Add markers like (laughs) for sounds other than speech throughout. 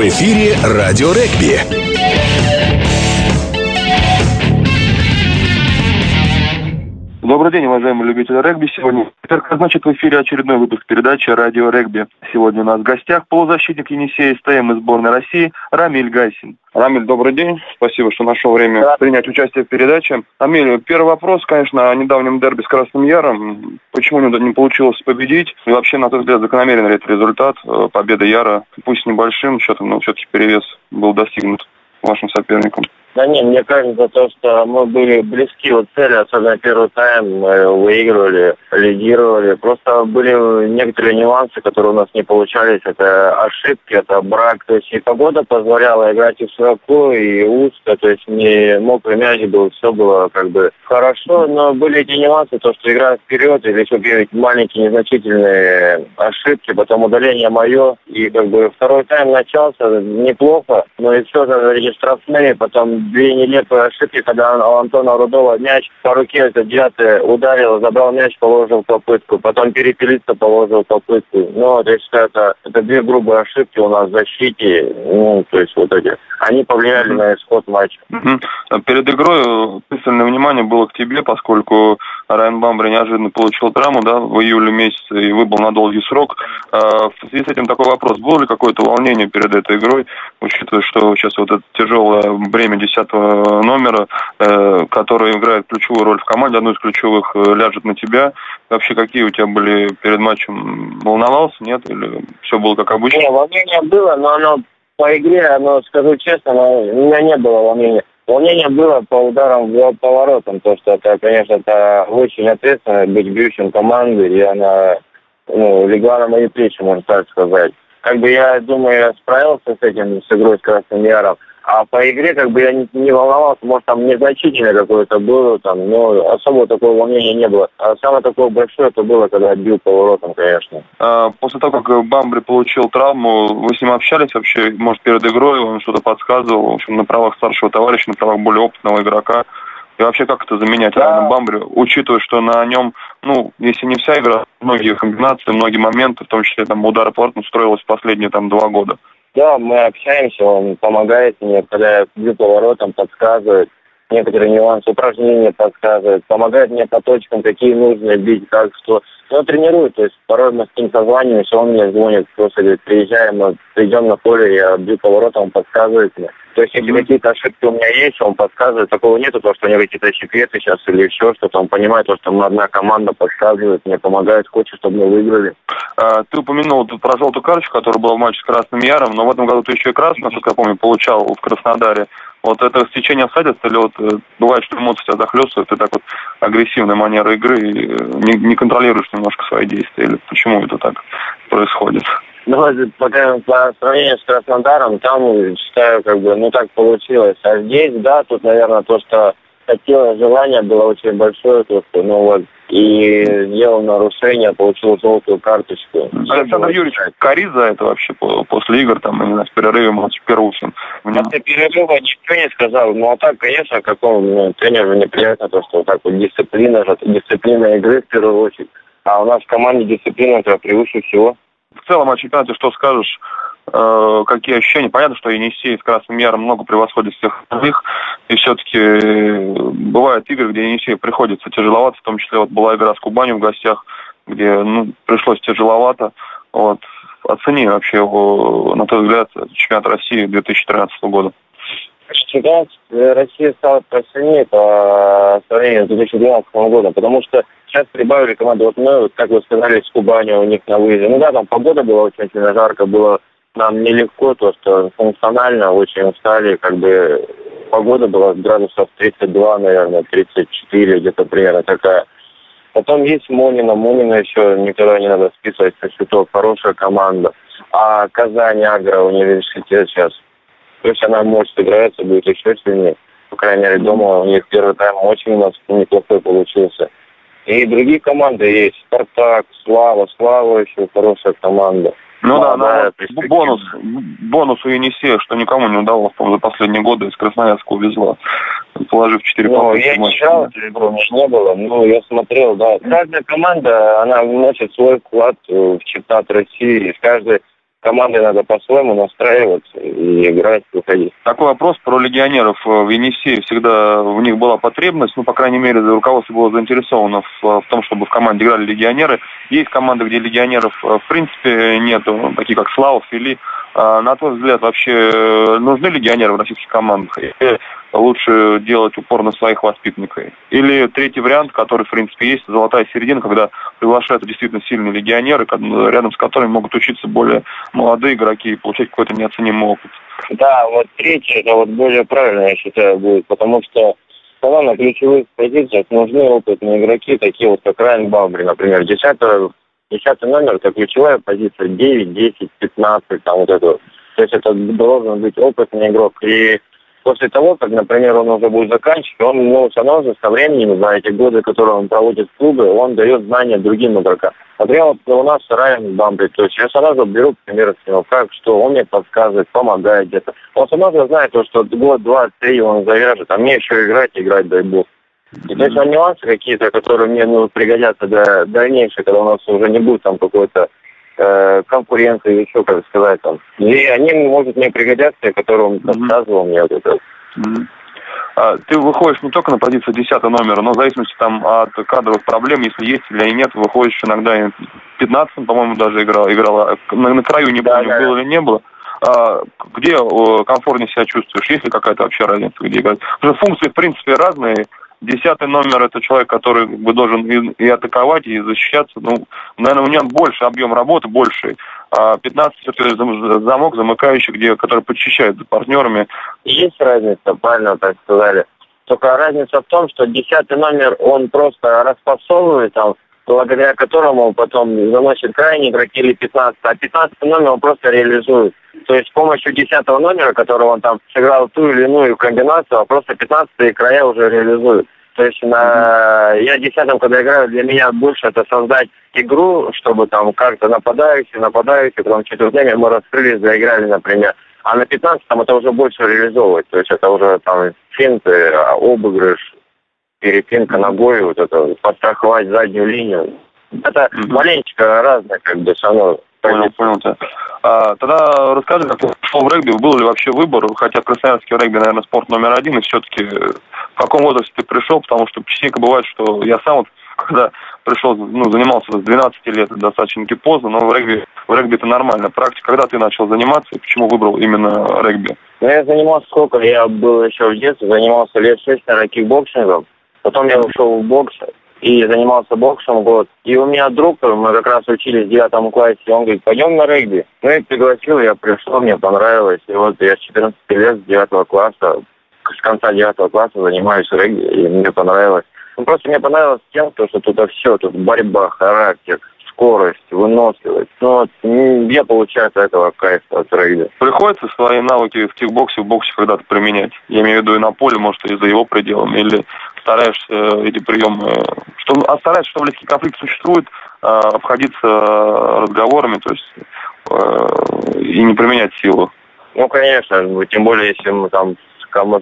В эфире «Радио Регби». Добрый день, уважаемые любители регби. Сегодня, значит, в эфире очередной выпуск передачи «Радио регби». Сегодня у нас в гостях полузащитник Енисея СТМ из сборной России Рамиль Гайсин. Рамиль, добрый день. Спасибо, что нашел время да. принять участие в передаче. Амиль, первый вопрос, конечно, о недавнем дерби с Красным Яром. Почему не получилось победить? И вообще, на тот взгляд, закономерен ли это результат? Э, победа Яра, пусть небольшим счетом, но все-таки перевес был достигнут вашим соперником. Да нет, мне кажется, то, что мы были близки от цели, особенно первый тайм, мы выигрывали, лидировали. Просто были некоторые нюансы, которые у нас не получались. Это ошибки, это брак. То есть и погода позволяла играть и широко, и узко. То есть не мокрый мяч был, все было как бы хорошо. Но были эти нюансы, то, что игра вперед, или какие-нибудь маленькие незначительные ошибки, потом удаление мое. И как бы второй тайм начался неплохо, но и все же штрафные, потом две нелепые ошибки, когда у Антона Рудова мяч по руке, это девятый ударил, забрал мяч, положил попытку, потом перепилиться положил попытку. Ну, я считаю, это, это две грубые ошибки у нас в защите, ну, то есть вот эти, они повлияли mm-hmm. на исход матча. Mm-hmm. Перед игрой пристальное внимание было к тебе, поскольку Райан Бамбри неожиданно получил травму, да, в июле месяце и выбыл на долгий срок. А, в связи с этим такой вопрос, было ли какое-то волнение перед этой игрой, учитывая, что сейчас вот это тяжелое бремя 10 номера, э, который играет ключевую роль в команде, одну из ключевых, э, ляжет на тебя. Вообще, какие у тебя были перед матчем? Волновался, нет? Или все было как обычно? Не, волнение было, но оно по игре, оно, скажу честно, у меня не было волнения. Волнение было по ударам в поворотам, то что это, конечно, это очень ответственно быть бьющим команды, и она ну, легла на мои плечи, можно так сказать. Как бы я думаю, я справился с этим, с игрой с Красным Яром. А по игре как бы я не, не волновался, может там незначительное какое-то было, там, но особо такого волнения не было. А самое такое большое это было, когда отбил поворотом, конечно. А, после того, как Бамбри получил травму, вы с ним общались вообще, может, перед игрой, он что-то подсказывал, в общем, на правах старшего товарища, на правах более опытного игрока? И вообще, как это заменять да. Райана Бамбри, учитывая, что на нем, ну, если не вся игра, многие комбинации, многие моменты, в том числе там удары поворотом, строилась последние там два года. Да, мы общаемся, он помогает мне, когда я бью поворотом, подсказывает некоторые нюансы упражнения подсказывает, помогает мне по точкам, какие нужно бить, как что. Ну, тренирует, то есть порой мы с ним созваниваемся, он мне звонит, просто говорит, приезжаем, мы придем на поле, я бью поворотом, он подсказывает мне. То есть, если mm-hmm. какие-то ошибки у меня есть, он подсказывает. Такого нету, то, что у него какие-то секреты сейчас или еще что-то. Он понимает, то, что одна команда подсказывает, мне помогает, хочет, чтобы мы выиграли. А, ты упомянул тут про желтую карточку, которая была в матче с Красным Яром, но в этом году ты еще и красную, насколько я помню, получал в Краснодаре. Вот это стечение обстоятельств или вот э, бывает, что эмоции тебя захлестывают, ты так вот агрессивная манера игры, э, не, не контролируешь немножко свои действия, или почему это так происходит? Ну, пока по сравнению с Краснодаром, там, считаю, как бы, ну, так получилось. А здесь, да, тут, наверное, то, что хотелось, желание было очень большое, то, что, ну, вот, и сделал нарушение, получил желтую карточку. Александр Юрьевич, кори за это вообще после игр, там, именно с перерывом матч Первухин? После перерыва никто не сказал. Ну, а так, конечно, какому ну, тренеру неприятно то, что вот так вот дисциплина, дисциплина игры в первую очередь. А у нас в команде дисциплина это превыше всего. Целом о чемпионате что скажешь? Э, какие ощущения? Понятно, что Енисей с Красным Яром много превосходит всех остальных. И все-таки э, бывают игры, где Енисей приходится тяжеловато. В том числе вот была игра с Кубанью в гостях, где ну, пришлось тяжеловато. Вот. Оцени вообще его, на твой взгляд, чемпионат России 2013 года. Чемпионат России стал посильнее по сравнению с 2012 годом, потому что сейчас прибавили команду. Вот мы, как вы сказали, с Кубанью у них на выезде. Ну да, там погода была очень сильно жарко, было нам нелегко, то что функционально очень устали, как бы погода была градусов 32, наверное, 34, где-то примерно такая. Потом есть Монина. Монина еще никогда не надо списывать со счетов. Хорошая команда. А Казань, Агро, университет сейчас. То есть она может сыграться, будет еще сильнее. По крайней мере, дома у них первый тайм очень у нас неплохой получился. И другие команды есть. Спартак, Слава. Слава еще хорошая команда. Ну да, да, бонус, бонус у Енисея, что никому не удалось, по за последние годы из Красноярска увезла, положив 4 ну, Я не читал эту игру, у меня не было, но я смотрел, да. Каждая команда, она вносит свой вклад в чемпионат России, из каждой команды надо по-своему настраиваться и играть, выходить. Такой вопрос про легионеров. В Енисее всегда в них была потребность, ну, по крайней мере, руководство было заинтересовано в, в том, чтобы в команде играли легионеры. Есть команды, где легионеров в принципе нету, такие как Славов или а, на твой взгляд, вообще э, нужны легионеры в российских командах? Лучше делать упор на своих воспитанников? Или третий вариант, который, в принципе, есть, золотая середина, когда приглашаются действительно сильные легионеры, рядом с которыми могут учиться более молодые игроки и получать какой-то неоценимый опыт? Да, вот третий, это вот более правильно, я считаю, будет, потому что когда на ключевых позициях нужны опытные игроки, такие вот как Райан Бамбри, например, десятый Десятый номер – это ключевая позиция 9, 10, 15, там вот это. То есть это должен быть опытный игрок. И после того, как, например, он уже будет заканчивать, он, ну, все равно же со временем, за эти годы, которые он проводит в клубе, он дает знания другим игрокам. Например, вот у нас Райан Бамбри, то есть я сразу беру пример с него, как, что он мне подсказывает, помогает где-то. Он сразу знает, то, что год, два, три он завяжет, а мне еще играть, играть, дай бог. И то есть нюансы какие-то, которые мне ну, пригодятся для дальнейшего, когда у нас уже не будет там какой-то э, конкуренции еще, как сказать, там. И они, может, мне пригодятся, которые он рассказывал мне вот это. Mm-hmm. А, ты выходишь не только на позицию 10 номера, но в зависимости там от кадровых проблем, если есть или нет, выходишь иногда 15 по-моему, даже играл, играла. На, на краю не помню, да, было или не было. А, где комфортнее себя чувствуешь? Есть ли какая-то вообще разница, где играть? Потому что функции, в принципе, разные. Десятый номер это человек, который бы должен и, и атаковать, и защищаться. Ну, наверное, у него больше объем работы, больше. А 15 все-таки замок замыкающий, где, который подчищает за партнерами. Есть разница, правильно так сказали. Только разница в том, что десятый номер, он просто распасовывает там, благодаря которому потом заносит крайний игроки или 15, а 15 номер он просто реализует. То есть с помощью 10 номера, которого он там сыграл ту или иную комбинацию, а просто 15 края уже реализует. То есть на... я десятом, когда играю, для меня больше это создать игру, чтобы там как-то нападающий, нападающий, потом время мы раскрылись, заиграли, например. А на 15 там это уже больше реализовывать. То есть это уже там финты, обыгрыш, перепинка ногой, вот это, подстраховать заднюю линию. Это mm-hmm. маленечко разное, как бы, все равно. Понял, понял тебя. А, тогда расскажи, как ты в регби, был ли вообще выбор, хотя красноярский регби, наверное, спорт номер один, и все-таки в каком возрасте ты пришел, потому что частенько бывает, что я сам вот, (laughs) когда пришел, ну, занимался с 12 лет, достаточно поздно, но в регби, в регби это нормально. Практика, когда ты начал заниматься и почему выбрал именно регби? Ну, я занимался сколько? Я был еще в детстве, занимался лет 6, наверное, кикбоксингом. Потом я ушел в бокс и занимался боксом год. И у меня друг, мы как раз учились в девятом классе, он говорит, пойдем на регби. Ну и пригласил, я пришел, мне понравилось. И вот я с 14 лет, с девятого класса, с конца девятого класса занимаюсь регби, и мне понравилось. Ну, просто мне понравилось тем, что тут все, тут борьба, характер, скорость, выносливость. Ну, вот, я получаю от этого кайф от регби. Приходится свои навыки в кикбоксе, в боксе когда-то применять? Я имею в виду и на поле, может, и за его пределами, или стараешься э, эти приемы, что, а стараешься, что близкий конфликт существует, э, обходиться разговорами, то есть э, и не применять силу. Ну, конечно, тем более, если мы там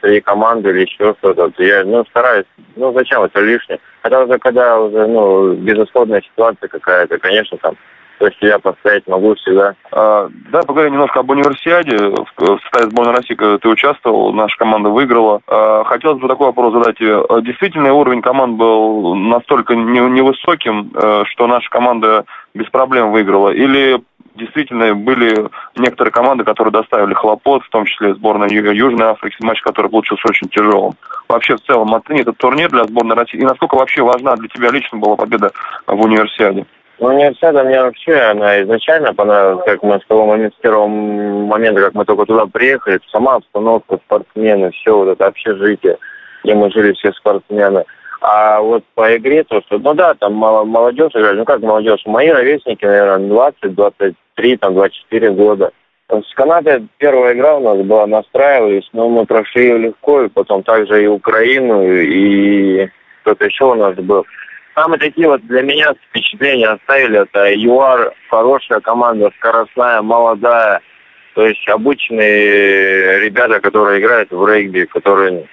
среди команды или еще что-то, то я, ну, стараюсь, ну, зачем это лишнее. Хотя уже когда уже, ну, безысходная ситуация какая-то, конечно, там, то есть я поставить могу всегда. А, да, поговорим немножко об универсиаде. В, составе сборной России ты участвовал, наша команда выиграла. А, хотелось бы такой вопрос задать. А, действительно, уровень команд был настолько невысоким, э, что наша команда без проблем выиграла? Или действительно были некоторые команды, которые доставили хлопот, в том числе сборная Южной Африки, матч, который получился очень тяжелым. Вообще, в целом, оцени этот турнир для сборной России. И насколько вообще важна для тебя лично была победа в универсиаде? Ну, универсиада мне вообще, она изначально понравилась, как мы с того момента, с первого момента, как мы только туда приехали, сама обстановка, спортсмены, все вот это общежитие, где мы жили все спортсмены. А вот по игре то, что, ну да, там молодежь играли, ну как молодежь, мои ровесники, наверное, 20, 23, там 24 года. С Канадой первая игра у нас была, настраивались, но мы прошли ее легко, и потом также и Украину, и кто-то еще у нас был. Самые такие вот для меня впечатления оставили. Это ЮАР, хорошая команда, скоростная, молодая. То есть обычные ребята, которые играют в регби, которые...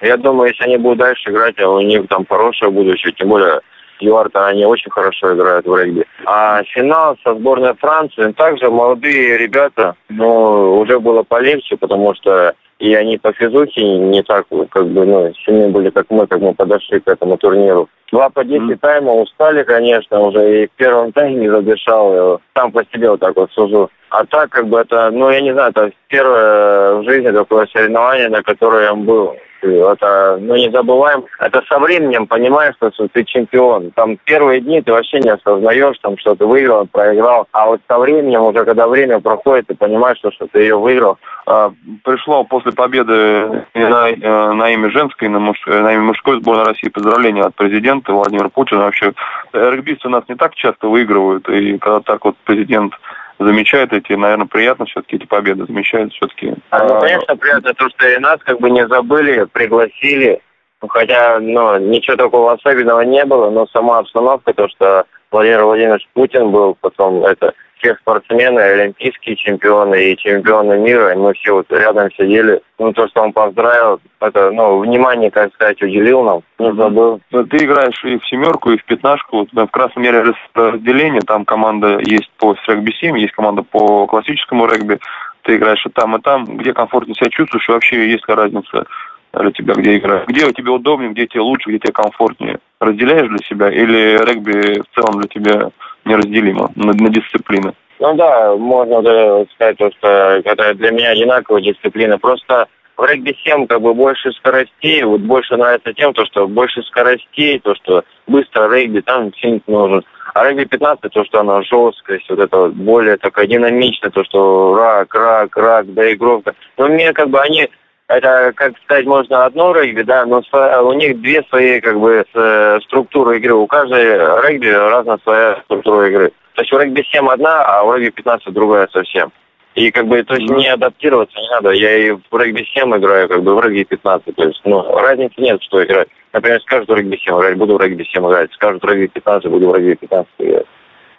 Я думаю, если они будут дальше играть, а у них там хорошее будущее. Тем более Стюарта, они очень хорошо играют в регби. А финал со сборной Франции, также молодые ребята, но уже было полегче, потому что и они по физухе не так как бы ну, сильны были, как мы, как мы подошли к этому турниру. Два по 10 mm. тайма устали, конечно, уже и в первом тайме не задышал, сам по себе вот так вот сужу. А так, как бы это, ну, я не знаю, это первое в жизни такое соревнование, на которое я был. Это, ну, не забываем. Это со временем понимаешь, что ты чемпион. Там первые дни ты вообще не осознаешь, там, что ты выиграл, проиграл. А вот со временем, уже когда время проходит, ты понимаешь, что, что ты ее выиграл. А, пришло после победы на, э, на имя женской, на, муж, на имя мужской сборной России поздравления от президента Владимира Путина. Вообще, регбисты у нас не так часто выигрывают. И когда так вот президент замечает эти, наверное, приятно все-таки эти победы, замечает все-таки. А, ну, конечно, приятно то, что и нас как бы не забыли, пригласили. Ну, хотя, ну, ничего такого особенного не было, но сама обстановка, то, что Владимир Владимирович Путин был, потом это все спортсмены, олимпийские чемпионы и чемпионы мира, и мы все вот рядом сидели. Ну, то, что он поздравил, это, ну, внимание, как сказать, уделил нам, не забыл. Ну, ты играешь и в семерку, и в пятнашку. Вот, в красном мере разделение, там команда есть по регби-7, есть команда по классическому регби. Ты играешь и там, и там. Где комфортно себя чувствуешь, и вообще есть ли разница для тебя, где играешь? Где тебе удобнее, где тебе лучше, где тебе комфортнее? Разделяешь для себя или регби в целом для тебя неразделимо на, на дисциплины. Ну да, можно сказать, что это для меня одинаковая дисциплина. Просто в регби 7 как бы больше скоростей, вот больше нравится тем, то, что больше скоростей, то, что быстро регби там сильно нужен. А регби 15, то, что она жесткость, вот это более такая динамичная, то, что рак, рак, рак, доигровка. Но мне как бы они это, как сказать, можно одно регби, да, но у них две свои, как бы, э, структуры игры. У каждой регби разная своя структура игры. То есть у регби 7 одна, а у регби 15 другая совсем. И как бы, то есть не адаптироваться не надо. Я и в регби 7 играю, как бы в регби 15. То есть, ну, разницы нет, что играть. Например, скажут в регби 7 играть, буду в регби 7 играть. Скажут в регби 15, буду в регби 15 играть.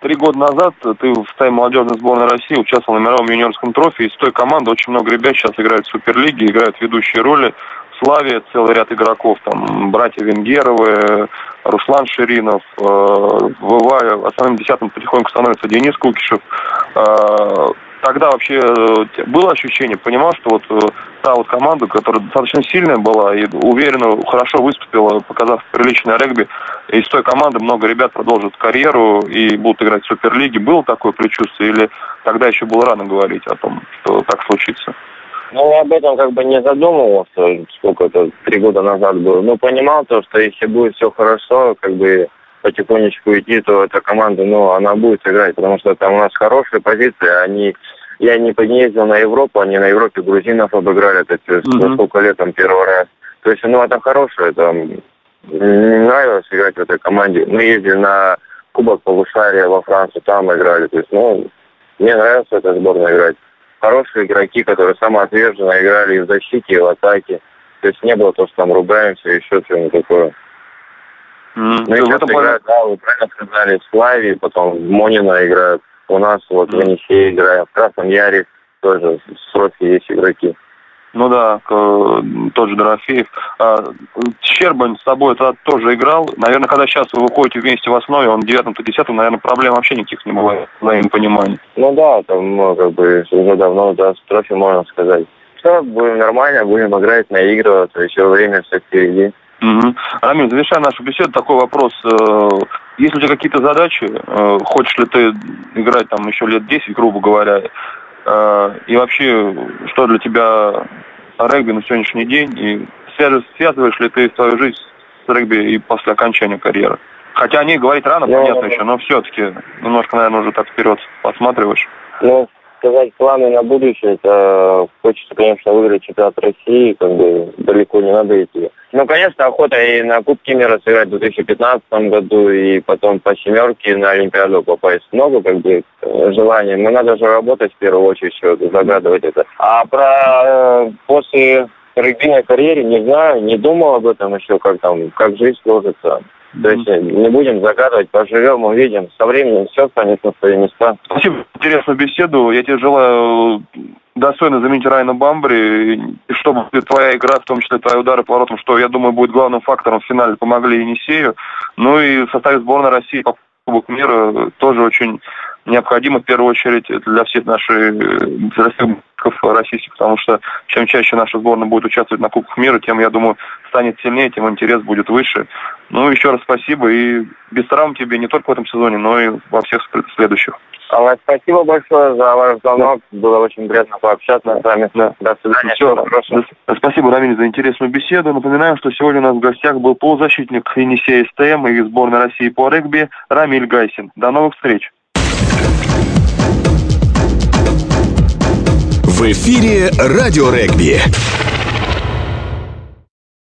Три года назад ты в стае молодежной сборной России участвовал на мировом юниорском трофе. Из той команды очень много ребят сейчас играют в Суперлиге, играют ведущие роли. В Славе целый ряд игроков, там братья Венгеровы, Руслан Ширинов, э, в основным десятым потихоньку становится Денис Кукишев. Э, тогда вообще э, было ощущение, понимал, что вот э, та вот команда, которая достаточно сильная была и уверенно, хорошо выступила, показав приличное регби, из той команды много ребят продолжат карьеру и будут играть в Суперлиге. Было такое предчувствие или тогда еще было рано говорить о том, что так случится? Ну, об этом как бы не задумывался, сколько это, три года назад было. Но понимал то, что если будет все хорошо, как бы потихонечку идти, то эта команда, ну, она будет играть, потому что там у нас хорошие позиции, они я не ездил на Европу, они на Европе грузинов обыграли, это mm-hmm. сколько лет там первый раз. То есть, ну, это хорошее, там, мне нравилось играть в этой команде. Мы ездили на Кубок Полушария во Францию, там играли. То есть, ну, мне нравится эта сборная играть. Хорошие игроки, которые самоотверженно играли и в защите, и в атаке. То есть не было то, что там ругаемся, еще что-нибудь такое. Mm, ну и сейчас играют, да, вы правильно сказали, в Славе, потом в Монина играют. У нас вот mm. в Енисее играем, в Красном Яре тоже с Рофи есть игроки. Ну да, тот же Дорофеев. А, Щербань с тобой тогда тоже играл. Наверное, когда сейчас вы выходите вместе в основе, он девятым-то десятым, наверное, проблем вообще никаких не бывает, взаимопонимания. Ну да, там, ну, как бы, уже давно, да, с трофи можно сказать. Все, будем нормально, будем играть, наигрываться, еще время все впереди. Угу. Рамиль, завершая нашу беседу, такой вопрос. Э, есть ли у тебя какие-то задачи? Э, хочешь ли ты играть там еще лет 10, грубо говоря? Э, и вообще, что для тебя регби на сегодняшний день? И связываешь ли ты свою жизнь с регби и после окончания карьеры? Хотя о ней говорить рано, ну, понятно еще, но все-таки немножко, наверное, уже так вперед посматриваешь. Ну, сказать планы на будущее, это хочется, конечно, выиграть чемпионат России, как бы далеко не надо идти. Ну, конечно, охота и на Кубке мира сыграть в 2015 году, и потом по семерке на Олимпиаду попасть. Много, как бы, желаний. Но надо же работать в первую очередь, еще загадывать это. А про э, после регбийной карьере не знаю, не думал об этом еще, как там, как жизнь сложится. То есть э, не будем загадывать, поживем, увидим. Со временем все станет на свои места. Спасибо за интересную беседу. Я тебе желаю достойно заменить Райана Бамбри, и чтобы твоя игра, в том числе твои удары по воротам, что, я думаю, будет главным фактором в финале, помогли Енисею. Ну и в составе сборной России по Кубок мира тоже очень необходимо в первую очередь для всех наших российских, потому что чем чаще наша сборная будет участвовать на Кубках мира, тем, я думаю, станет сильнее, тем интерес будет выше. Ну, еще раз спасибо и без травм тебе не только в этом сезоне, но и во всех следующих. Алла, спасибо большое за ваш звонок. Да. Было очень приятно пообщаться с вами. Да. До свидания. Все, хорошо. Спасибо, Рамиль, за интересную беседу. Напоминаем, что сегодня у нас в гостях был полузащитник Енисея СТМ и сборной России по регби Рамиль Гайсин. До новых встреч. В эфире «Радио регби».